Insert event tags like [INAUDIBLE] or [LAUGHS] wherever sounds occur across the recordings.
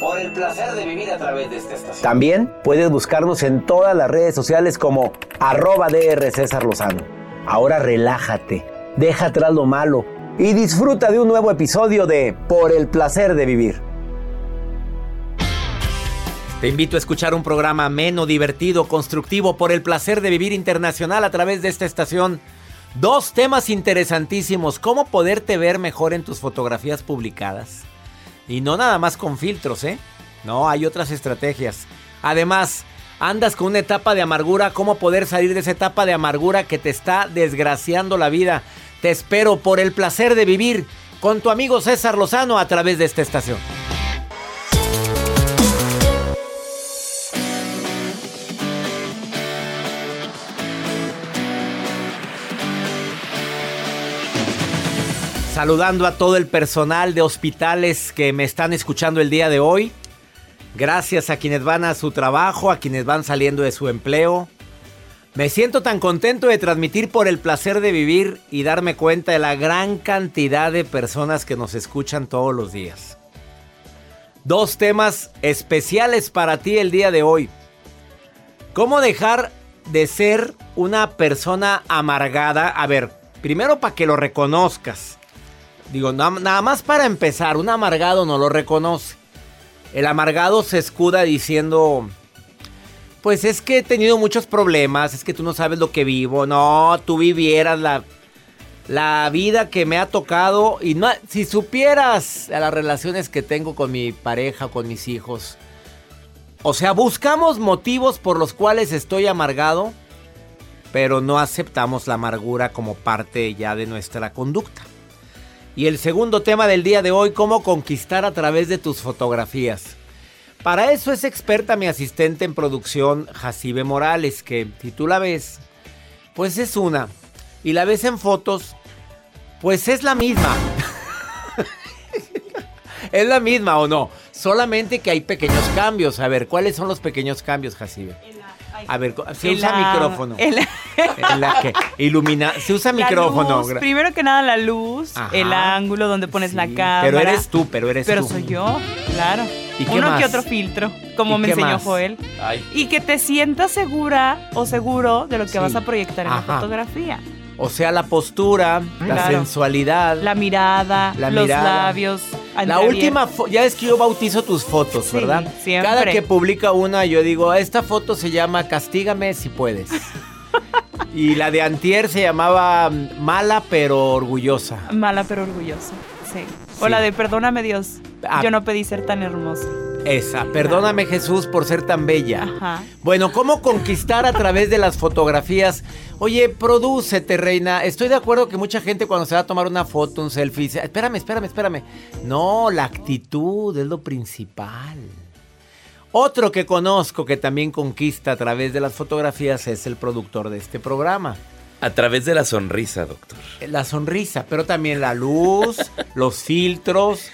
por el placer de vivir a través de esta estación. También puedes buscarnos en todas las redes sociales como arroba DR César Lozano. Ahora relájate, deja atrás lo malo y disfruta de un nuevo episodio de Por el placer de vivir. Te invito a escuchar un programa ameno, divertido, constructivo por el placer de vivir internacional a través de esta estación. Dos temas interesantísimos, cómo poderte ver mejor en tus fotografías publicadas y no nada más con filtros, ¿eh? No, hay otras estrategias. Además, andas con una etapa de amargura, ¿cómo poder salir de esa etapa de amargura que te está desgraciando la vida? Te espero por el placer de vivir con tu amigo César Lozano a través de esta estación. Saludando a todo el personal de hospitales que me están escuchando el día de hoy. Gracias a quienes van a su trabajo, a quienes van saliendo de su empleo. Me siento tan contento de transmitir por el placer de vivir y darme cuenta de la gran cantidad de personas que nos escuchan todos los días. Dos temas especiales para ti el día de hoy. ¿Cómo dejar de ser una persona amargada? A ver, primero para que lo reconozcas. Digo, nada más para empezar, un amargado no lo reconoce. El amargado se escuda diciendo, pues es que he tenido muchos problemas, es que tú no sabes lo que vivo. No, tú vivieras la, la vida que me ha tocado y no, si supieras las relaciones que tengo con mi pareja, con mis hijos. O sea, buscamos motivos por los cuales estoy amargado, pero no aceptamos la amargura como parte ya de nuestra conducta. Y el segundo tema del día de hoy, cómo conquistar a través de tus fotografías. Para eso es experta mi asistente en producción, Jacibe Morales, que si tú la ves, pues es una. Y la ves en fotos, pues es la misma. [LAUGHS] es la misma o no. Solamente que hay pequeños cambios. A ver, ¿cuáles son los pequeños cambios, Jacibe? A ver, se usa micrófono. la que ilumina, se usa micrófono. primero que nada la luz, el ángulo donde pones la cámara. Pero eres tú, pero eres tú. Pero soy yo, claro. ¿Y Uno que otro filtro, como me enseñó Joel. Y que te sientas segura o seguro de lo que vas a proyectar en la fotografía. O sea, la postura, la sensualidad. La mirada, los labios. La última, ya es que yo bautizo tus fotos, ¿verdad? Siempre. Cada que publica una, yo digo, esta foto se llama Castígame si puedes. [LAUGHS] y la de Antier se llamaba mm, Mala pero orgullosa. Mala pero orgullosa, sí. O la de Perdóname Dios. Ah. Yo no pedí ser tan hermosa. Esa, perdóname Jesús por ser tan bella. Ajá. Bueno, ¿cómo conquistar a través de las fotografías? Oye, prodúcete, reina. Estoy de acuerdo que mucha gente cuando se va a tomar una foto, un selfie, dice, espérame, espérame, espérame. No, la actitud es lo principal. Otro que conozco que también conquista a través de las fotografías es el productor de este programa. A través de la sonrisa, doctor. La sonrisa, pero también la luz, [LAUGHS] los filtros.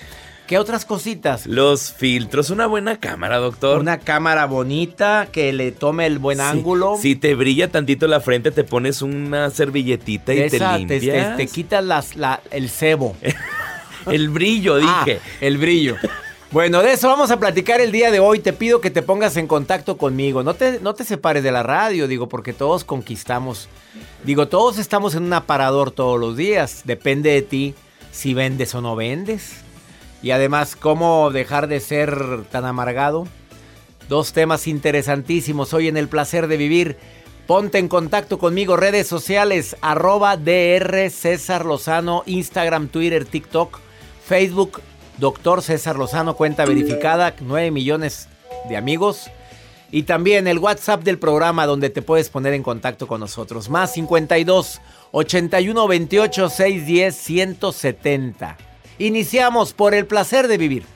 ¿Qué otras cositas? Los filtros, una buena cámara, doctor. Una cámara bonita que le tome el buen ángulo. Si te brilla tantito la frente, te pones una servilletita y te limpias. Te, quitas las, el cebo. [LAUGHS] el brillo, ah, dije. el brillo. Bueno, de eso vamos a platicar el día de hoy. Te pido que te pongas en contacto conmigo. No te, no te separes de la radio, digo, porque todos conquistamos. Digo, todos estamos en un aparador todos los días. Depende de ti si vendes o no vendes. Y además, cómo dejar de ser tan amargado. Dos temas interesantísimos hoy en el placer de vivir. Ponte en contacto conmigo, redes sociales, arroba DR César Lozano, Instagram, Twitter, TikTok, Facebook, Doctor César Lozano, cuenta verificada, 9 millones de amigos. Y también el WhatsApp del programa donde te puedes poner en contacto con nosotros. Más 52 81 28 610 170. Iniciamos por el placer de vivir.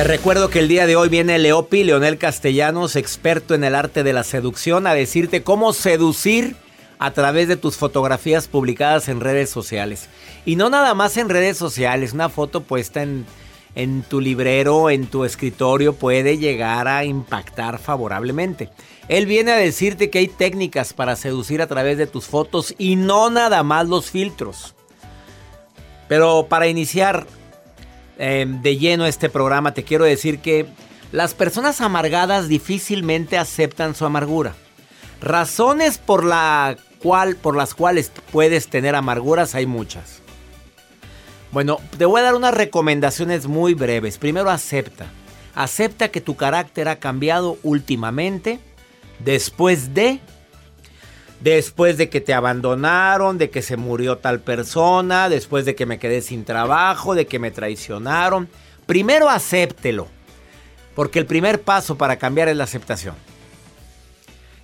Te recuerdo que el día de hoy viene Leopi, Leonel Castellanos, experto en el arte de la seducción, a decirte cómo seducir a través de tus fotografías publicadas en redes sociales. Y no nada más en redes sociales, una foto puesta en, en tu librero, en tu escritorio, puede llegar a impactar favorablemente. Él viene a decirte que hay técnicas para seducir a través de tus fotos y no nada más los filtros. Pero para iniciar, Em, de lleno este programa, te quiero decir que las personas amargadas difícilmente aceptan su amargura. Razones por, la cual, por las cuales puedes tener amarguras hay muchas. Bueno, te voy a dar unas recomendaciones muy breves. Primero, acepta. Acepta que tu carácter ha cambiado últimamente después de después de que te abandonaron, de que se murió tal persona, después de que me quedé sin trabajo, de que me traicionaron. Primero acéptelo, porque el primer paso para cambiar es la aceptación.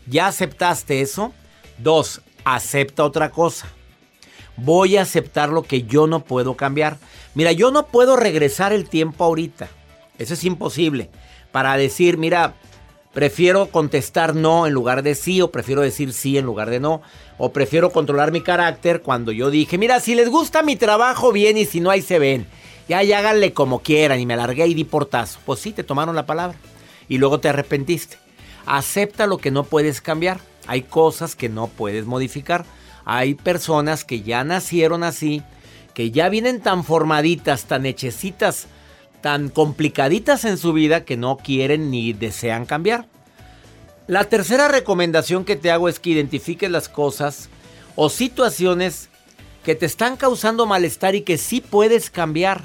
¿Ya aceptaste eso? Dos, acepta otra cosa. Voy a aceptar lo que yo no puedo cambiar. Mira, yo no puedo regresar el tiempo ahorita. Eso es imposible. Para decir, mira, Prefiero contestar no en lugar de sí o prefiero decir sí en lugar de no. O prefiero controlar mi carácter cuando yo dije, mira, si les gusta mi trabajo, bien y si no, ahí se ven. Ya, ya háganle como quieran y me largué y di portazo. Pues sí, te tomaron la palabra. Y luego te arrepentiste. Acepta lo que no puedes cambiar. Hay cosas que no puedes modificar. Hay personas que ya nacieron así, que ya vienen tan formaditas, tan hechecitas, tan complicaditas en su vida que no quieren ni desean cambiar. La tercera recomendación que te hago es que identifiques las cosas o situaciones que te están causando malestar y que sí puedes cambiar.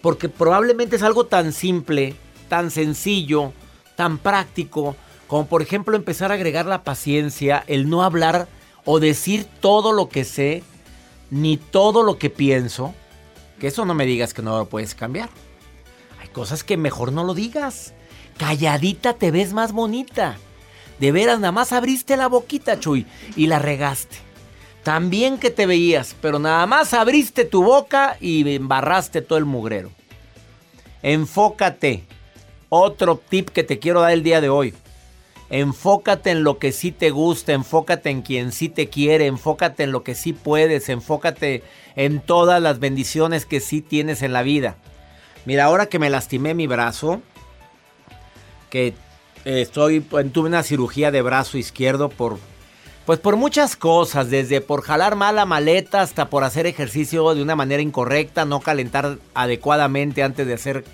Porque probablemente es algo tan simple, tan sencillo, tan práctico, como por ejemplo empezar a agregar la paciencia, el no hablar o decir todo lo que sé, ni todo lo que pienso. Que eso no me digas que no lo puedes cambiar. Cosas que mejor no lo digas. Calladita te ves más bonita. De veras, nada más abriste la boquita, Chuy, y la regaste. También que te veías, pero nada más abriste tu boca y embarraste todo el mugrero. Enfócate. Otro tip que te quiero dar el día de hoy. Enfócate en lo que sí te gusta, enfócate en quien sí te quiere, enfócate en lo que sí puedes, enfócate en todas las bendiciones que sí tienes en la vida. Mira, ahora que me lastimé mi brazo, que estoy, tuve una cirugía de brazo izquierdo por, pues por muchas cosas, desde por jalar mala maleta hasta por hacer ejercicio de una manera incorrecta, no calentar adecuadamente antes de hacer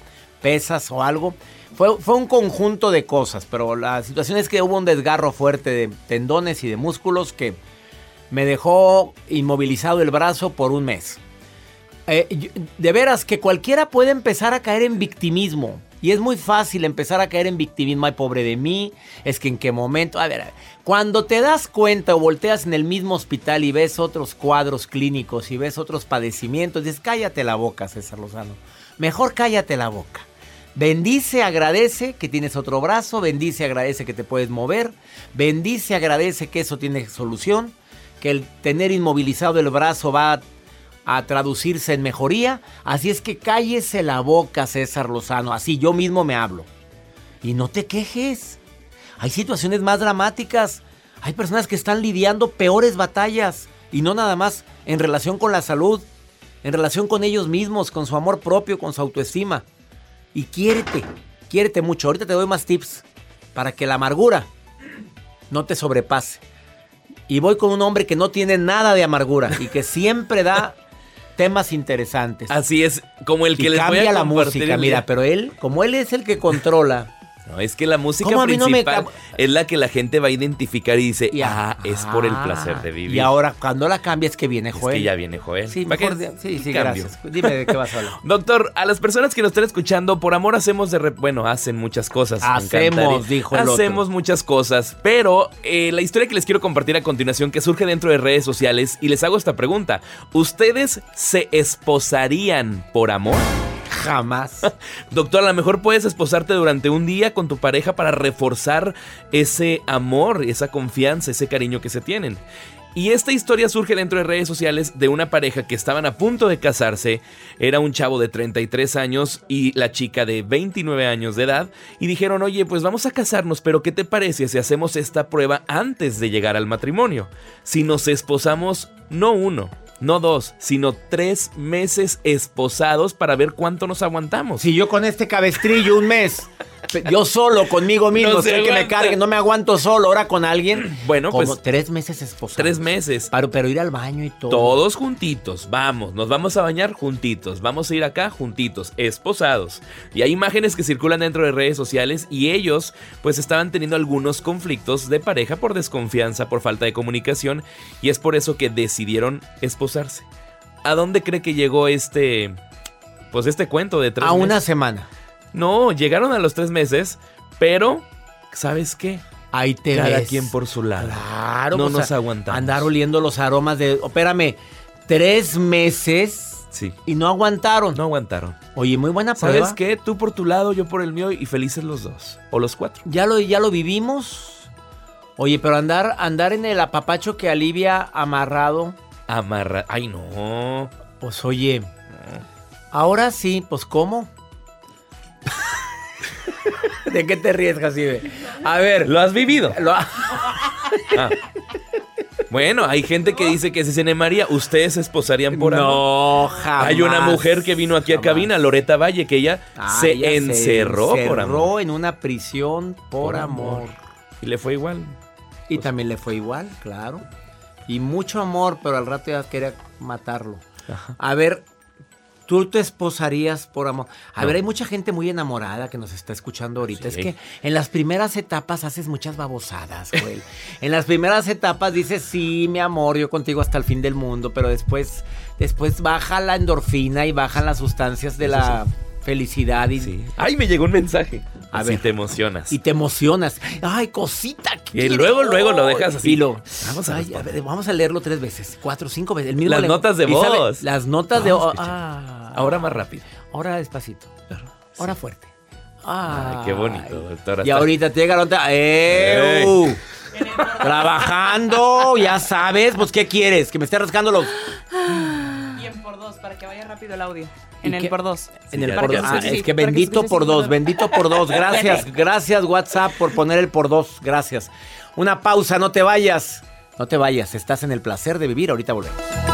pesas o algo. Fue, fue un conjunto de cosas, pero la situación es que hubo un desgarro fuerte de tendones y de músculos que me dejó inmovilizado el brazo por un mes. Eh, de veras que cualquiera puede empezar a caer en victimismo. Y es muy fácil empezar a caer en victimismo. Ay, pobre de mí. Es que en qué momento. A ver, cuando te das cuenta o volteas en el mismo hospital y ves otros cuadros clínicos y ves otros padecimientos, dices, cállate la boca, César Lozano. Mejor cállate la boca. Bendice, agradece que tienes otro brazo. Bendice, agradece que te puedes mover. Bendice, agradece que eso tiene solución. Que el tener inmovilizado el brazo va a a traducirse en mejoría. Así es que cállese la boca, César Lozano. Así yo mismo me hablo. Y no te quejes. Hay situaciones más dramáticas. Hay personas que están lidiando peores batallas. Y no nada más en relación con la salud. En relación con ellos mismos, con su amor propio, con su autoestima. Y quiérete. Quiérete mucho. Ahorita te doy más tips para que la amargura no te sobrepase. Y voy con un hombre que no tiene nada de amargura y que siempre da temas interesantes. Así es, como el que les voy a la música, mira, pero él, como él es el que controla [LAUGHS] no, es que la música principal es la que la gente va a identificar y dice, ah, es por el placer de vivir. Y ahora, cuando la cambia es que viene Joel. Es que ya viene Joel. Sí, sí, sí gracias. Dime de qué vas a hablar. [LAUGHS] Doctor, a las personas que nos están escuchando, por amor hacemos de... bueno, hacen muchas cosas. Hacemos, dijo el Hacemos muchas cosas, pero eh, la historia que les quiero compartir a continuación, que surge dentro de redes sociales, y les hago esta pregunta. ¿Ustedes se esposarían por amor? Jamás. [LAUGHS] Doctor, a lo mejor puedes esposarte durante un día con tu pareja para reforzar ese amor, esa confianza, ese cariño que se tienen. Y esta historia surge dentro de redes sociales de una pareja que estaban a punto de casarse. Era un chavo de 33 años y la chica de 29 años de edad. Y dijeron, oye, pues vamos a casarnos, pero ¿qué te parece si hacemos esta prueba antes de llegar al matrimonio? Si nos esposamos, no uno, no dos, sino tres meses esposados para ver cuánto nos aguantamos. Si yo con este cabestrillo un mes yo solo, conmigo mismo, no sé que me cargue, no me aguanto solo, ahora con alguien. [CLEARS THROAT] Bueno, como pues. Tres meses esposados. Tres meses. Pero, pero ir al baño y todo. Todos juntitos, vamos, nos vamos a bañar juntitos, vamos a ir acá juntitos, esposados. Y hay imágenes que circulan dentro de redes sociales y ellos, pues estaban teniendo algunos conflictos de pareja por desconfianza, por falta de comunicación, y es por eso que decidieron esposarse. ¿A dónde cree que llegó este. Pues este cuento de tres A una semana. No, llegaron a los tres meses, pero, ¿sabes qué? Ahí te Cada quien por su lado. Claro. No nos aguantamos. Andar oliendo los aromas de... Espérame, tres meses... Sí. Y no aguantaron. No aguantaron. Oye, muy buena prueba. ¿Sabes qué? Tú por tu lado, yo por el mío y felices los dos. O los cuatro. Ya lo, ya lo vivimos. Oye, pero andar, andar en el apapacho que alivia amarrado. Amarrado. Ay, no. Pues oye. Ahora sí, pues ¿cómo? ¿De qué te ríes, Jacibe? A ver. ¿Lo has vivido? Ah. Bueno, hay gente que dice que si se enemaría, ustedes se esposarían por amor. No, jamás. Hay una mujer que vino aquí a cabina, Loreta Valle, que ella Ah, se ella encerró por amor. en una prisión por, amor. Y le fue igual. Y también le fue igual, claro. Y mucho amor, pero al rato ya quería matarlo. A ver, ¿Tú te esposarías por amor? A ver, hay mucha gente muy enamorada que nos está escuchando ahorita. Es que en las primeras etapas haces muchas babosadas, güey. en las primeras etapas dices, sí, mi amor, yo contigo hasta el fin del mundo, pero después, después baja la endorfina y bajan las sustancias de la felicidad y... Sí. Ay, me llegó un mensaje. A ver. te emocionas. Y te emocionas. Ay, cosita. Y luego, luego lo dejas así. vamos a, vamos a leerlo tres veces, cuatro, cinco veces. las notas de voz. Las notas de voz. Ah. Ahora más rápido. Ahora despacito. Ahora fuerte. Ay, qué bonito, doctora. Y ahorita te llega la nota. ¡Eh! Trabajando, ya sabes. Pues, ¿qué quieres? Que me esté rascando los. Y en por dos, para que vaya rápido el audio. En el por dos. En el por dos. Ah, es que bendito por dos, bendito por dos. Gracias, gracias WhatsApp por poner el por dos. Gracias. Una pausa, no te vayas. No te vayas, estás en el placer de vivir. Ahorita volvemos.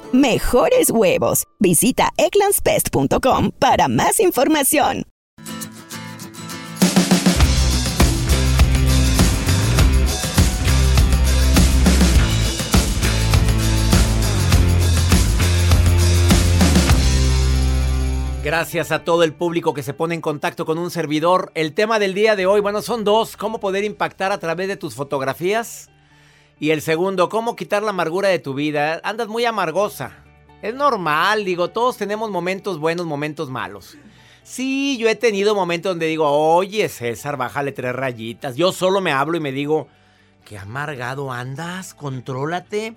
mejores huevos. Visita eclanspest.com para más información. Gracias a todo el público que se pone en contacto con un servidor. El tema del día de hoy, bueno, son dos. ¿Cómo poder impactar a través de tus fotografías? Y el segundo, ¿cómo quitar la amargura de tu vida? Andas muy amargosa. Es normal, digo, todos tenemos momentos buenos, momentos malos. Sí, yo he tenido momentos donde digo, oye César, bájale tres rayitas. Yo solo me hablo y me digo, qué amargado andas, contrólate.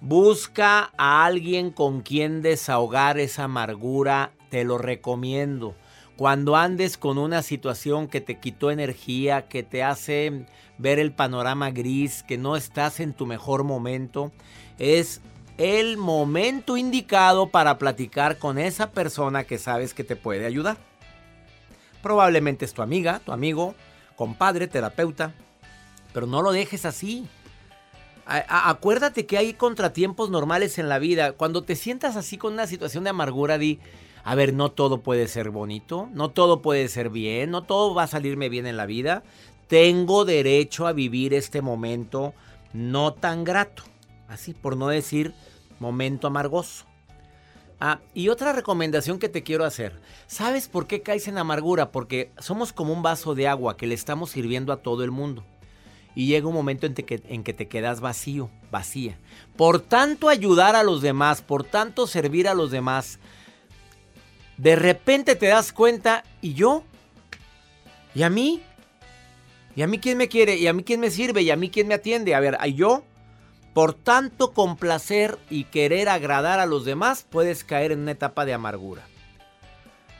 Busca a alguien con quien desahogar esa amargura, te lo recomiendo. Cuando andes con una situación que te quitó energía, que te hace ver el panorama gris, que no estás en tu mejor momento, es el momento indicado para platicar con esa persona que sabes que te puede ayudar. Probablemente es tu amiga, tu amigo, compadre, terapeuta, pero no lo dejes así. acuérdate que hay contratiempos normales en la vida. Cuando te sientas así con una situación de amargura, di, a ver, no todo puede ser bonito, no todo puede ser bien, no todo va a salirme bien en la vida tengo derecho a vivir este momento no tan grato. Así, por no decir momento amargoso. Ah, y otra recomendación que te quiero hacer. ¿Sabes por qué caes en amargura? Porque somos como un vaso de agua que le estamos sirviendo a todo el mundo. Y llega un momento en que, en que te quedas vacío, vacía. Por tanto ayudar a los demás, por tanto servir a los demás, de repente te das cuenta, ¿y yo? ¿Y a mí? ¿Y a mí quién me quiere? ¿Y a mí quién me sirve? ¿Y a mí quién me atiende? A ver, ¿y yo? por tanto complacer y querer agradar a los demás, puedes caer en una etapa de amargura.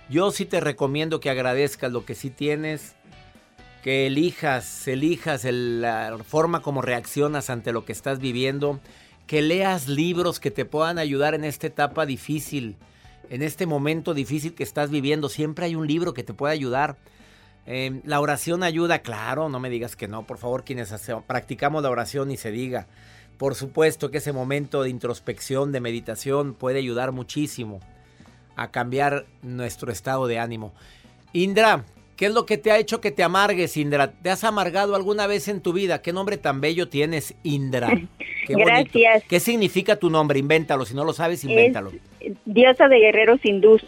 Yo sí te recomiendo que agradezcas lo que sí tienes, que elijas, elijas la forma como reaccionas ante lo que estás viviendo, que leas libros que te puedan ayudar en esta etapa difícil, en este momento difícil que estás viviendo. Siempre hay un libro que te puede ayudar. Em, la oración ayuda, claro, no me digas que no, por favor, quienes practicamos la oración y se diga. Por supuesto que ese momento de introspección, de meditación, puede ayudar muchísimo a cambiar nuestro estado de ánimo. Indra, ¿qué es lo que te ha hecho que te amargues, Indra? ¿Te has amargado alguna vez en tu vida? ¿Qué nombre tan bello tienes, Indra? [LAUGHS] Gracias. ¿Qué significa tu nombre? Invéntalo, si no lo sabes, invéntalo. diosa de guerreros hindús.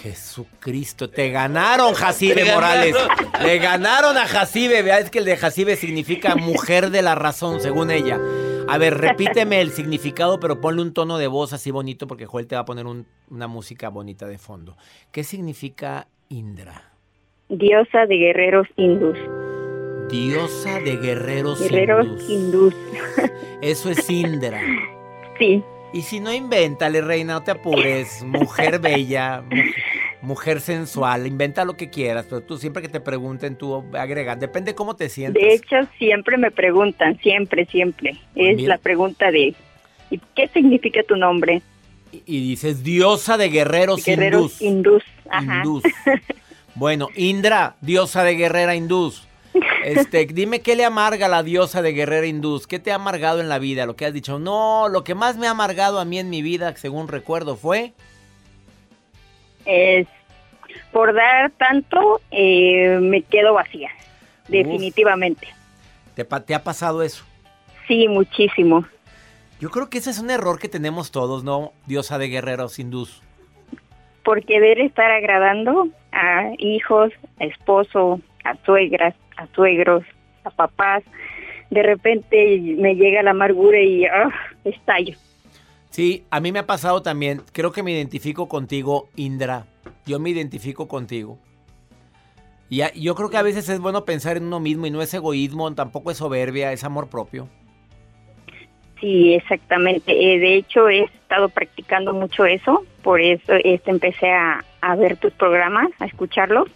Jesucristo, te ganaron, Jacibe Morales. Le ganaron a Jacibe. Vea, es que el de Jacibe significa mujer de la razón, según ella. A ver, repíteme el significado, pero ponle un tono de voz así bonito, porque Joel te va a poner una música bonita de fondo. ¿Qué significa Indra? Diosa de guerreros hindús. Diosa de guerreros, guerreros hindús. Eso es Indra. Sí. Y si no, invéntale, reina, no te apures. Mujer bella, mujer, sensual, inventa lo que quieras, pero tú siempre que te pregunten, tú agregas, depende cómo te sientes. De hecho, siempre me preguntan, siempre, siempre. Es la pregunta de, ¿qué significa tu nombre? Y, dices, diosa de guerreros, guerreros hindús. Ajá. Bueno, Indra, diosa de guerrera hindús. Este, dime qué le amarga a la diosa de Guerrera Hindús. ¿Qué te ha amargado en la vida? Lo que has dicho. No, lo que más me ha amargado a mí en mi vida, según recuerdo, fue. Es por dar tanto, eh, me quedo vacía. Definitivamente. ¿Te, ¿Te ha pasado eso? Sí, muchísimo. Yo creo que ese es un error que tenemos todos, ¿no? Diosa de guerreros hindús. Por querer estar agradando a hijos, a esposo, a suegras, a suegros, a papás, de repente me llega la amargura y ah, estallo. Sí, a mí me ha pasado también. Creo que me identifico contigo, Indra. Yo me identifico contigo. Y yo creo que a veces es bueno pensar en uno mismo y no es egoísmo, tampoco es soberbia, es amor propio. Sí, exactamente. Eh, de hecho, he estado practicando mucho eso, por eso este, empecé a, a ver tus programas, a escucharlos.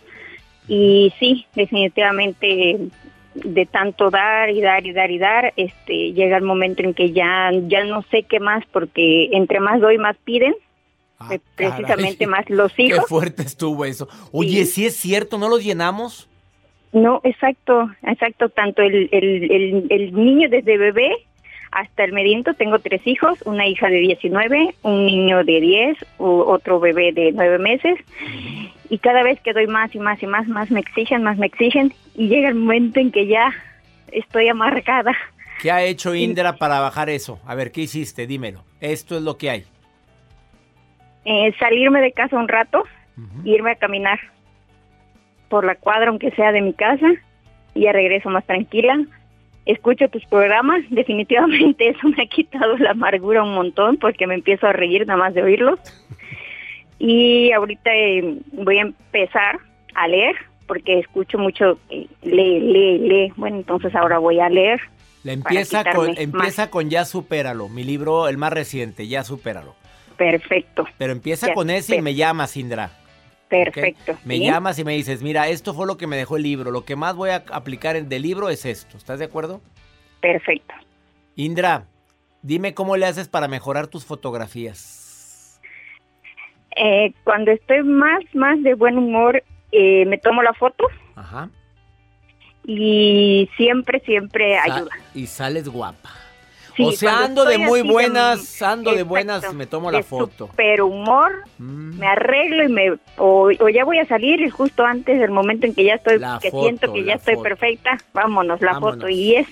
Y sí, definitivamente de tanto dar y dar y dar y dar, este llega el momento en que ya ya no sé qué más porque entre más doy más piden. Ah, precisamente [LAUGHS] más los hijos. Qué fuerte estuvo eso. Oye, sí. es cierto, ¿no los llenamos? No, exacto, exacto. Tanto el, el, el, el niño desde bebé hasta el mediento tengo tres hijos, una hija de 19, un niño de 10, otro bebé de 9 meses. Y cada vez que doy más y más y más, más me exigen, más me exigen. Y llega el momento en que ya estoy amargada. ¿Qué ha hecho Indra para bajar eso? A ver, ¿qué hiciste? Dímelo. Esto es lo que hay. Eh, salirme de casa un rato, irme a caminar por la cuadra, aunque sea de mi casa, y ya regreso más tranquila, escucho tus programas, [LAUGHS] definitivamente eso me ha quitado la amargura un montón porque me empiezo a reír nada más de oírlos. Y ahorita eh, voy a empezar a leer porque escucho mucho, eh, lee, lee, lee. Bueno, entonces ahora voy a leer. Le empieza con, empieza con Ya Supéralo, mi libro, el más reciente, Ya Supéralo. Perfecto. Pero empieza con ese y me llama, Indra. Perfecto. Me llamas y me dices, mira, esto fue lo que me dejó el libro, lo que más voy a aplicar del libro es esto. ¿Estás de acuerdo? Perfecto. Indra, dime cómo le haces para mejorar tus fotografías. Eh, cuando estoy más, más de buen humor, eh, me tomo la foto. Ajá. Y siempre, siempre ayuda. Y sales guapa o sea, ando de muy buenas, ando de buenas, me tomo la foto. Pero humor, mm. me arreglo y me o, ya voy a salir y justo antes del momento en que ya estoy, que siento que ya estoy perfecta, vámonos la foto y es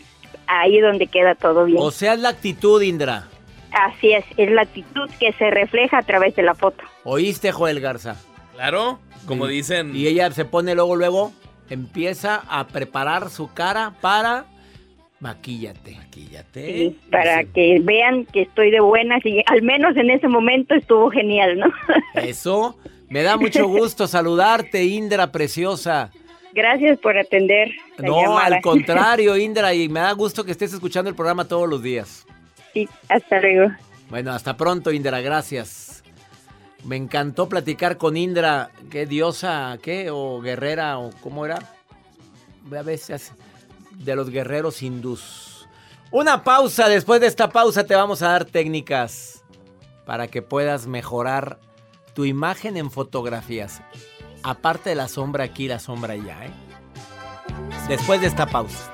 ahí donde queda todo bien. O sea, es la actitud, Indra. Así es, es la actitud que se refleja a través de la foto. ¿Oíste, Joel Garza? Claro, como dicen. Y ella se pone luego, luego, empieza a preparar su cara para Maquíllate. Maquíllate. para que vean que estoy de buenas y al menos en ese momento estuvo genial, ¿no? [LAUGHS] Eso. Me da mucho gusto saludarte, Indra preciosa. Gracias por atender. no, al [LAUGHS] contrario, Indra, y me da gusto que estés escuchando el programa todos los días. Sí, hasta luego. Bueno, hasta pronto, Indra, gracias. Me encantó platicar con Indra, qué diosa, qué, o guerrera, o cómo era. A veces de los guerreros hindús. Una pausa, después de esta pausa te vamos a dar técnicas para que puedas mejorar tu imagen en fotografías. Aparte de la sombra aquí, la sombra allá, ¿eh? Después de esta pausa.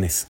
Ya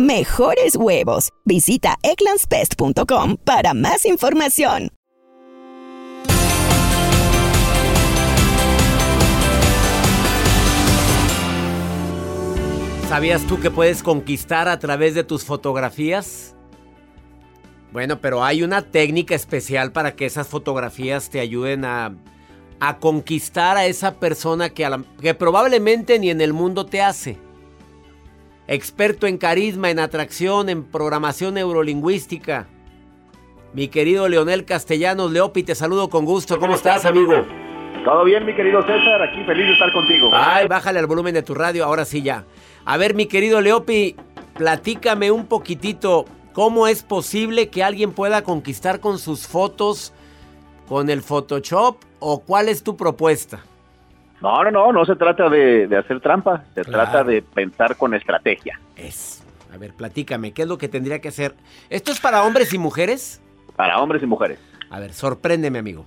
mejores huevos. Visita eclanspest.com para más información. ¿Sabías tú que puedes conquistar a través de tus fotografías? Bueno, pero hay una técnica especial para que esas fotografías te ayuden a, conquistar a esa persona que, que probablemente ni en el mundo te hace experto en carisma, en atracción, en programación neurolingüística. Mi querido Leonel Castellanos, Leopi, te saludo con gusto. ¿Cómo estás, amigo? Todo bien, mi querido César, aquí feliz de estar contigo. Ay, bájale al volumen de tu radio, ahora sí ya. A ver, mi querido Leopi, platícame un poquitito cómo es posible que alguien pueda conquistar con sus fotos, con el Photoshop, o cuál es tu propuesta. No, no, no, no se trata de, hacer trampa, se trata de pensar con estrategia. Es. A ver, platícame, ¿qué es lo que tendría que hacer? ¿Esto es para hombres y mujeres? Para hombres y mujeres. A ver, sorpréndeme, amigo.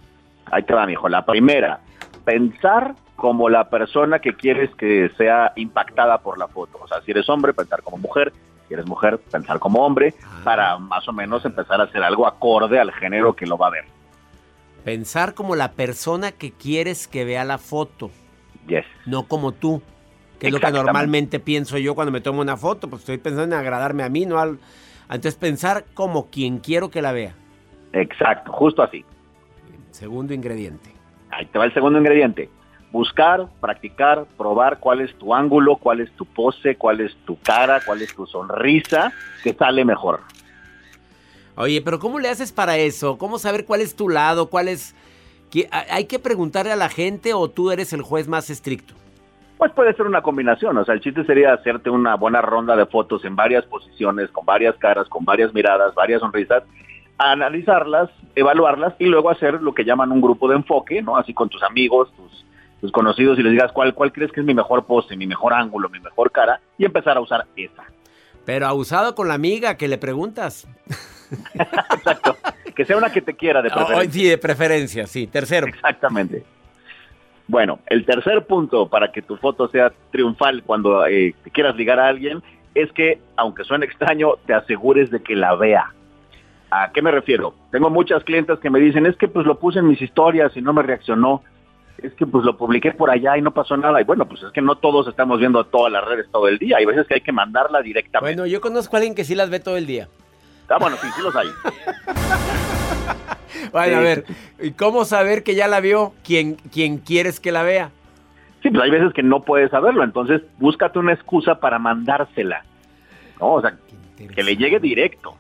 Ahí te va, mijo. La primera, pensar como la persona que quieres que sea impactada por la foto. O sea, si eres hombre, pensar como mujer. Si eres mujer, pensar como hombre, ah. para más o menos empezar a hacer algo acorde al género que lo va a ver. Pensar como la persona que quieres que vea la foto. No como tú, que es lo que normalmente pienso yo cuando me tomo una foto, pues estoy pensando en agradarme a mí, no al... Entonces pensar como quien quiero que la vea. Exacto, justo así. Segundo ingrediente. Ahí te va el segundo ingrediente. Buscar, practicar, probar cuál es tu ángulo, cuál es tu pose, cuál es tu cara, cuál es tu sonrisa, que sale mejor. Oye, pero ¿cómo le haces para eso? ¿Cómo saber cuál es tu lado? ¿Cuál es ¿Hay que preguntarle a la gente o tú eres el juez más estricto? Pues puede ser una combinación, o sea, el chiste sería hacerte una buena ronda de fotos en varias posiciones, con varias caras, con varias miradas, varias sonrisas, analizarlas, evaluarlas y luego hacer lo que llaman un grupo de enfoque, ¿no? Así con tus amigos, tus, tus conocidos y les digas cuál, cuál crees que es mi mejor pose, mi mejor ángulo, mi mejor cara y empezar a usar esa. Pero abusado con la amiga que le preguntas. [LAUGHS] Exacto. Que sea una que te quiera de preferencia. sí, de preferencia, sí. Tercero. Exactamente. Bueno, el tercer punto para que tu foto sea triunfal cuando eh, te quieras ligar a alguien es que, aunque suene extraño, te asegures de que la vea. ¿A qué me refiero? Tengo muchas clientes que me dicen, es que pues lo puse en mis historias y no me reaccionó. Es que pues lo publiqué por allá y no pasó nada. Y bueno, pues es que no todos estamos viendo todas las redes todo el día. Hay veces que hay que mandarla directamente. Bueno, yo conozco a alguien que sí las ve todo el día. Ah, bueno, sí, sí los hay. [LAUGHS] bueno, a ver, ¿y cómo saber que ya la vio quien, quien quieres que la vea? Sí, pues hay veces que no puedes saberlo, entonces búscate una excusa para mandársela. ¿no? O sea, que le llegue directo.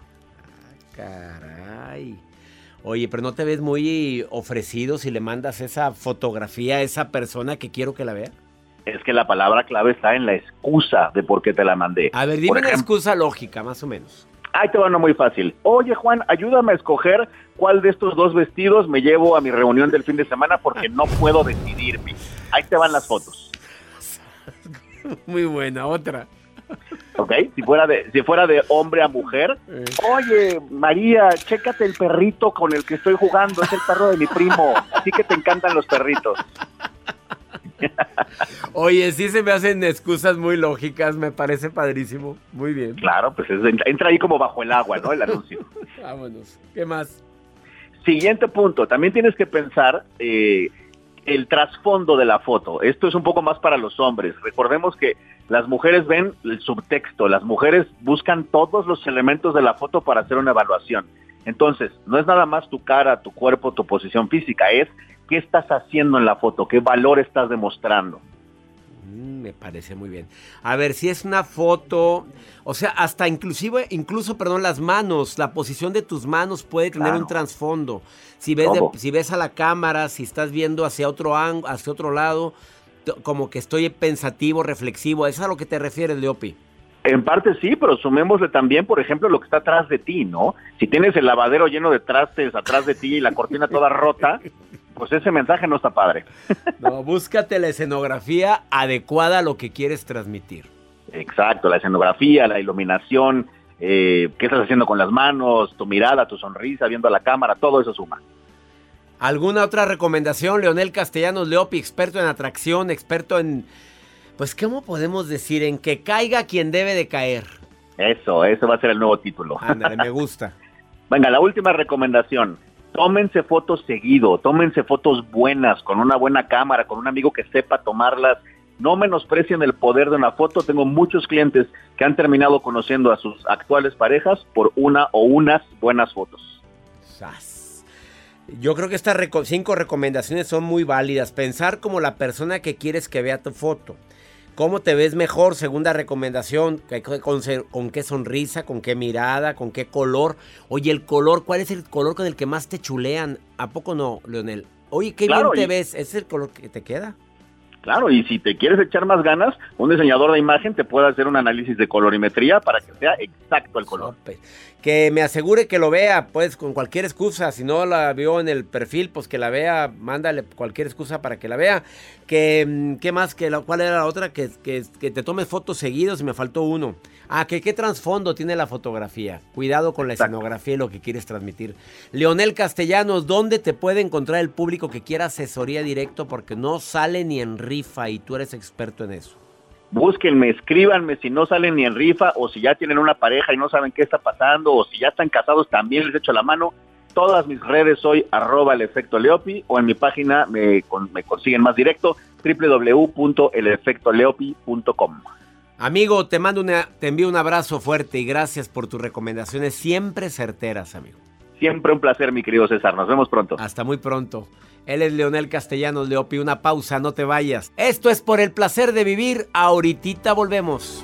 Caray. Oye, pero no te ves muy ofrecido si le mandas esa fotografía a esa persona que quiero que la vea. Es que la palabra clave está en la excusa de por qué te la mandé. A ver, dime una excusa lógica, más o menos. Ahí te va una muy fácil. Oye, Juan, ayúdame a escoger cuál de estos dos vestidos me llevo a mi reunión del fin de semana porque no puedo decidirme. Ahí te van las fotos. [LAUGHS] Muy buena, otra. ¿ok? Si fuera de, si fuera de hombre a mujer, eh. oye, María, chécate el perrito con el que estoy jugando, es el perro de mi primo, así que te encantan los perritos. Oye, sí se me hacen excusas muy lógicas, me parece padrísimo. Muy bien. Claro, pues entra ahí como bajo el agua, ¿no? El [LAUGHS] anuncio. Vámonos. ¿Qué más? Siguiente punto, también tienes que pensar eh, el trasfondo de la foto. Esto es un poco más para los hombres. Recordemos que las mujeres ven el subtexto, las mujeres buscan todos los elementos de la foto para hacer una evaluación. Entonces, no es nada más tu cara, tu cuerpo, tu posición física, es qué estás haciendo en la foto, qué valor estás demostrando. Mm, me parece muy bien. A ver, si es una foto, o sea, hasta inclusive, incluso, perdón, las manos, la posición de tus manos puede tener un trasfondo. Si ves, si ves a la cámara, si estás viendo hacia otro hacia otro lado, como que estoy pensativo, reflexivo. ¿Eso es a lo que te refieres, Leopi? En parte sí, pero sumémosle también, por ejemplo, lo que está atrás de ti, ¿no? Si tienes el lavadero lleno de trastes atrás de ti y la cortina toda rota, [LAUGHS] pues ese mensaje no está padre. [LAUGHS] No, búscate la escenografía adecuada a lo que quieres transmitir. Exacto, la escenografía, la iluminación, eh, qué estás haciendo con las manos, tu mirada, tu sonrisa, viendo a la cámara, todo eso suma. ¿Alguna otra recomendación? Leonel Castellanos Leopi, experto en atracción, experto en... Pues, ¿cómo podemos decir? En que caiga quien debe de caer. Eso, eso va a ser el nuevo título. Ándale, me gusta. [LAUGHS] Venga, la última recomendación. Tómense fotos seguido, tómense fotos buenas, con una buena cámara, con un amigo que sepa tomarlas. No menosprecien el poder de una foto. Tengo muchos clientes que han terminado conociendo a sus actuales parejas por una o unas buenas fotos. Yo creo que estas cinco recomendaciones son muy válidas. Pensar como la persona que quieres que vea tu foto. ¿Cómo te ves mejor? Segunda recomendación. ¿Con, con qué sonrisa? ¿Con qué mirada? ¿Con qué color? Oye, el color, ¿cuál es el color con el que más te chulean? ¿A poco no, Leonel? Oye, qué bien te ves. ¿Es el color que te queda? Claro, y si te quieres echar más ganas, un diseñador de imagen te puede hacer un análisis de colorimetría para que sea exacto el color. Que me asegure que lo vea, pues con cualquier excusa. Si no la vio en el perfil, pues que la vea, mándale cualquier excusa para que la vea. Que, mm, ¿Qué más? Que ¿Cuál era la otra? Que, que, que te tomes fotos seguidos y me faltó uno. Ah, que qué trasfondo tiene la fotografía. Cuidado con la escenografía y lo que quieres transmitir. Leonel Castellanos, ¿dónde te puede encontrar el público que quiera asesoría directo? Porque no sale ni en rifa y tú eres experto en eso. Búsquenme, escríbanme si no salen ni en rifa o si ya tienen una pareja y no saben qué está pasando o si ya están casados también les echo la mano. Todas mis redes soy arroba el efecto Leopi o en mi página me, me consiguen más directo www.elefectoleopi.com. Amigo, te mando una, te envío un abrazo fuerte y gracias por tus recomendaciones siempre certeras, amigo. Siempre un placer, mi querido César. Nos vemos pronto. Hasta muy pronto. Él es Leonel Castellanos Leopi. Una pausa, no te vayas. Esto es por el placer de vivir. Ahorita volvemos.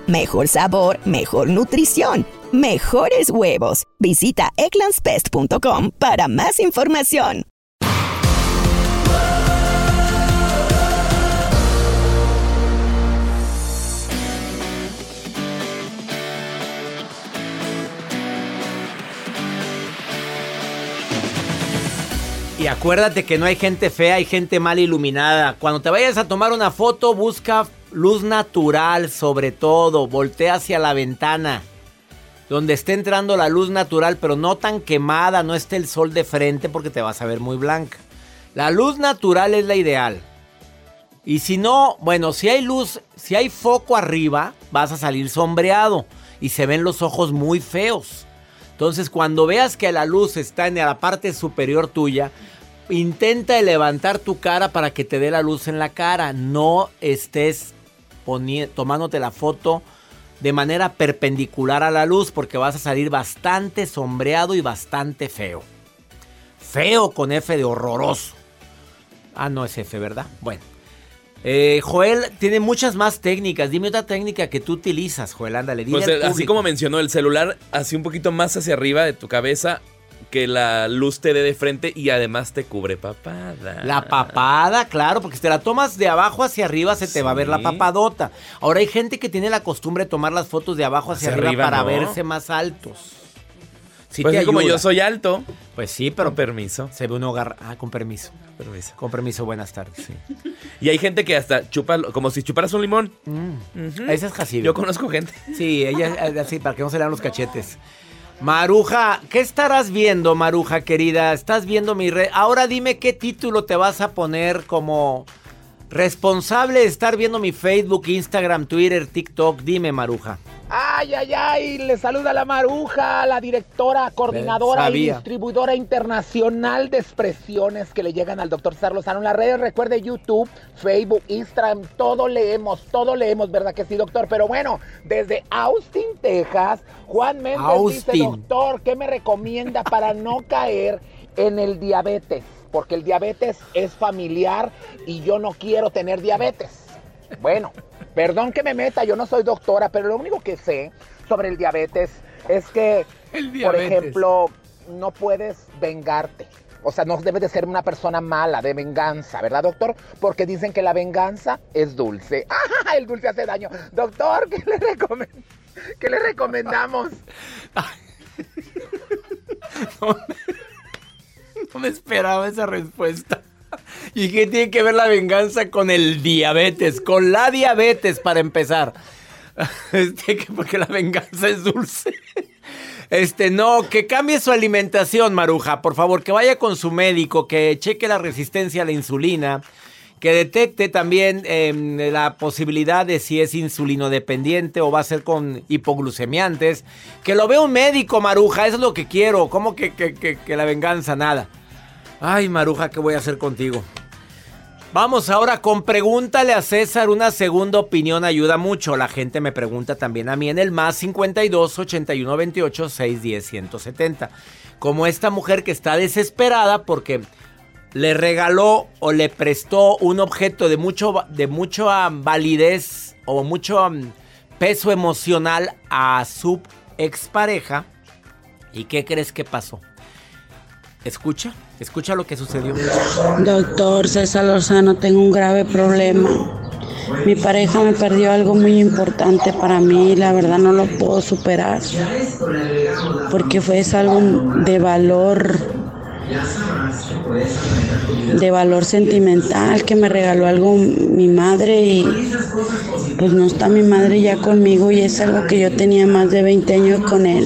mejor sabor, mejor nutrición mejores huevos. Visita eclanspest.com para más información. Y acuérdate que no hay gente fea, hay gente mal iluminada. Cuando te vayas a tomar una foto, busca luz natural sobre todo. Voltea hacia la ventana donde esté entrando la luz natural, pero no tan quemada, no esté el sol de frente porque te vas a ver muy blanca. La luz natural es la ideal. Y si no, bueno, si hay luz, si hay foco arriba, vas a salir sombreado y se ven los ojos muy feos. Entonces, cuando veas que la luz está en la parte superior tuya, intenta levantar tu cara para que te dé la luz en la cara. No estés tomándote la foto de manera perpendicular a la luz porque vas a salir bastante sombreado y bastante feo. Feo con F de horroroso. Ah, no es F, ¿verdad? Bueno. Eh, Joel tiene muchas más técnicas. Dime otra técnica que tú utilizas, Joel. Ándale, dile pues, Así como mencionó, el celular así un poquito más hacia arriba de tu cabeza que la luz te dé de frente y además te cubre papada. La papada, claro, porque si te la tomas de abajo hacia arriba se te va a ver la papadota. Ahora hay gente que tiene la costumbre de tomar las fotos de abajo hacia, arriba, para verse más altos. Sí pues como yo soy alto. Pues sí, pero. Con permiso. Se ve uno agarra. Ah, con permiso. permiso. Con permiso, buenas tardes. Sí. y hay gente que hasta chupa, como si chuparas un limón. Mm. Esa es. Yo conozco gente. Sí, ella así, para que no se le dan los cachetes. Maruja, ¿qué estarás viendo, Maruja querida? ¿Estás viendo mi red? Ahora dime qué título te vas a poner como responsable de estar viendo mi Facebook, Instagram, Twitter, TikTok. Dime, Maruja. Ay, ay, ay, le saluda la Maruja, la directora, coordinadora y distribuidora internacional de expresiones que le llegan al doctor Sarlozano en las redes. Recuerde YouTube, Facebook, Instagram, todo leemos, todo leemos, ¿verdad que sí, doctor? Pero bueno, desde Austin, Texas, Juan Méndez dice, doctor, ¿qué me recomienda para no caer en el diabetes? Porque el diabetes es familiar y yo no quiero tener diabetes. Bueno. Perdón que me meta, yo no soy doctora, pero lo único que sé sobre el diabetes es que, por ejemplo, no puedes vengarte. O sea, no debes de ser una persona mala, de venganza, ¿verdad, doctor? Porque dicen que la venganza es dulce. [LAUGHS] ¡Ah, el dulce hace daño! Doctor, ¿qué le, ¿Qué le recomendamos? [LAUGHS] [LAUGHS] no me esperaba esa respuesta. [LAUGHS] ¿Y qué tiene que ver la venganza con el diabetes? Con la diabetes para empezar. [LAUGHS] Este, porque la venganza es dulce. [LAUGHS] Este, no, que cambie su alimentación, Maruja. Por favor, que vaya con su médico, que cheque la resistencia a la insulina, que detecte también em, la posibilidad de si es insulino dependiente o va a ser con hipoglucemiantes. Que lo vea un médico, Maruja, eso es lo que quiero. ¿Cómo que, que la venganza? Nada. Ay, Maruja, ¿qué voy a hacer contigo? Vamos ahora con pregúntale a César. Una segunda opinión ayuda mucho. La gente me pregunta también a mí en el más 52 81 28 610 170. Como esta mujer que está desesperada porque le regaló o le prestó un objeto de mucho de mucha validez o mucho peso emocional a su expareja. ¿Y qué crees que pasó? Escucha, escucha lo que sucedió. Doctor César Lozano, tengo un grave problema. Mi pareja me perdió algo muy importante para mí y la verdad no lo puedo superar. Porque fue algo de valor de valor sentimental que me regaló algo mi madre y pues no está mi madre ya conmigo y es algo que yo tenía más de 20 años con él.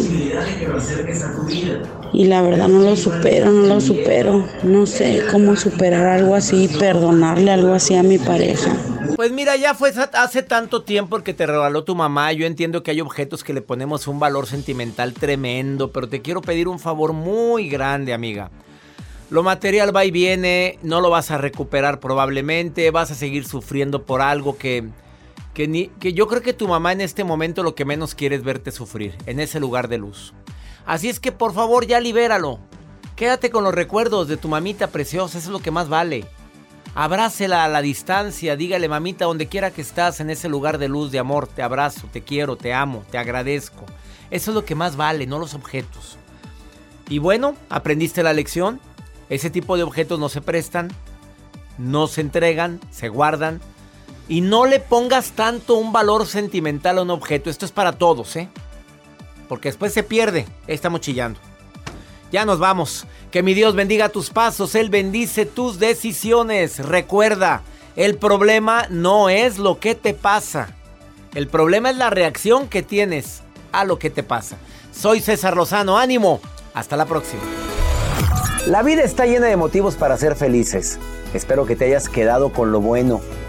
Y la verdad no lo supero, no lo supero. No sé cómo superar algo así, perdonarle algo así a mi pareja. Pues mira, ya fue hace tanto tiempo que te regaló tu mamá. Yo entiendo que hay objetos que le ponemos un valor sentimental tremendo, pero te quiero pedir un favor muy grande, amiga. Lo material va y viene, no lo vas a recuperar probablemente, vas a seguir sufriendo por algo que, que, ni, que yo creo que tu mamá en este momento lo que menos quiere es verte sufrir, en ese lugar de luz. Así es que por favor ya libéralo. Quédate con los recuerdos de tu mamita preciosa, eso es lo que más vale. Abrácela a la distancia, dígale mamita, donde quiera que estás, en ese lugar de luz, de amor, te abrazo, te quiero, te amo, te agradezco. Eso es lo que más vale, no los objetos. Y bueno, aprendiste la lección. Ese tipo de objetos no se prestan, no se entregan, se guardan. Y no le pongas tanto un valor sentimental a un objeto. Esto es para todos, ¿eh? Porque después se pierde. Estamos chillando. Ya nos vamos. Que mi Dios bendiga tus pasos. Él bendice tus decisiones. Recuerda, el problema no es lo que te pasa. El problema es la reacción que tienes a lo que te pasa. Soy César Lozano. Ánimo. Hasta la próxima. La vida está llena de motivos para ser felices. Espero que te hayas quedado con lo bueno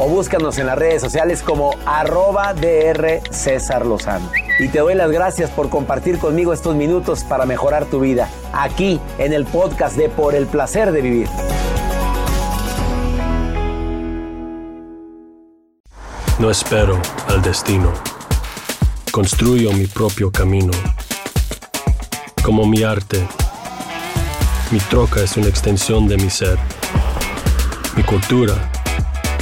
o búscanos en las redes sociales como arroba DR César Lozano. Y te doy las gracias por compartir conmigo estos minutos para mejorar tu vida, aquí en el podcast de Por el Placer de Vivir. No espero al destino. Construyo mi propio camino. Como mi arte, mi troca es una extensión de mi ser. Mi cultura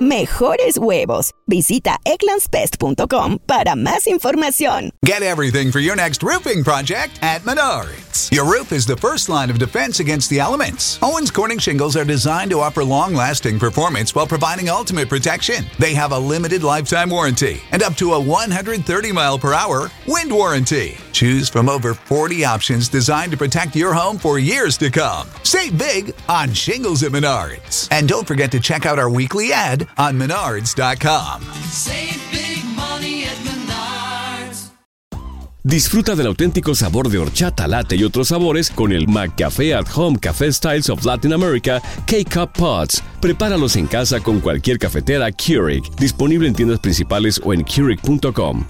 mejores huevos. Visita eclanspest.com para más información. Get everything for your next roofing project at Menards. Your roof is the first line of defense against the elements. Owens Corning shingles are designed to offer long-lasting performance while providing ultimate protection. They have a limited lifetime warranty and up to a 130 mile per hour wind warranty. Choose from over 40 options designed to protect your home for years to come. Save big on shingles at Menards. And don't forget to check out our weekly ad on menards.com. Save big money at Menards. Disfruta del auténtico sabor de horchata, latte y otros sabores con el McCafe at Home Café Styles of Latin America K-Cup Pots. Prepáralos en casa con cualquier cafetera Keurig, disponible en tiendas principales o en Keurig.com.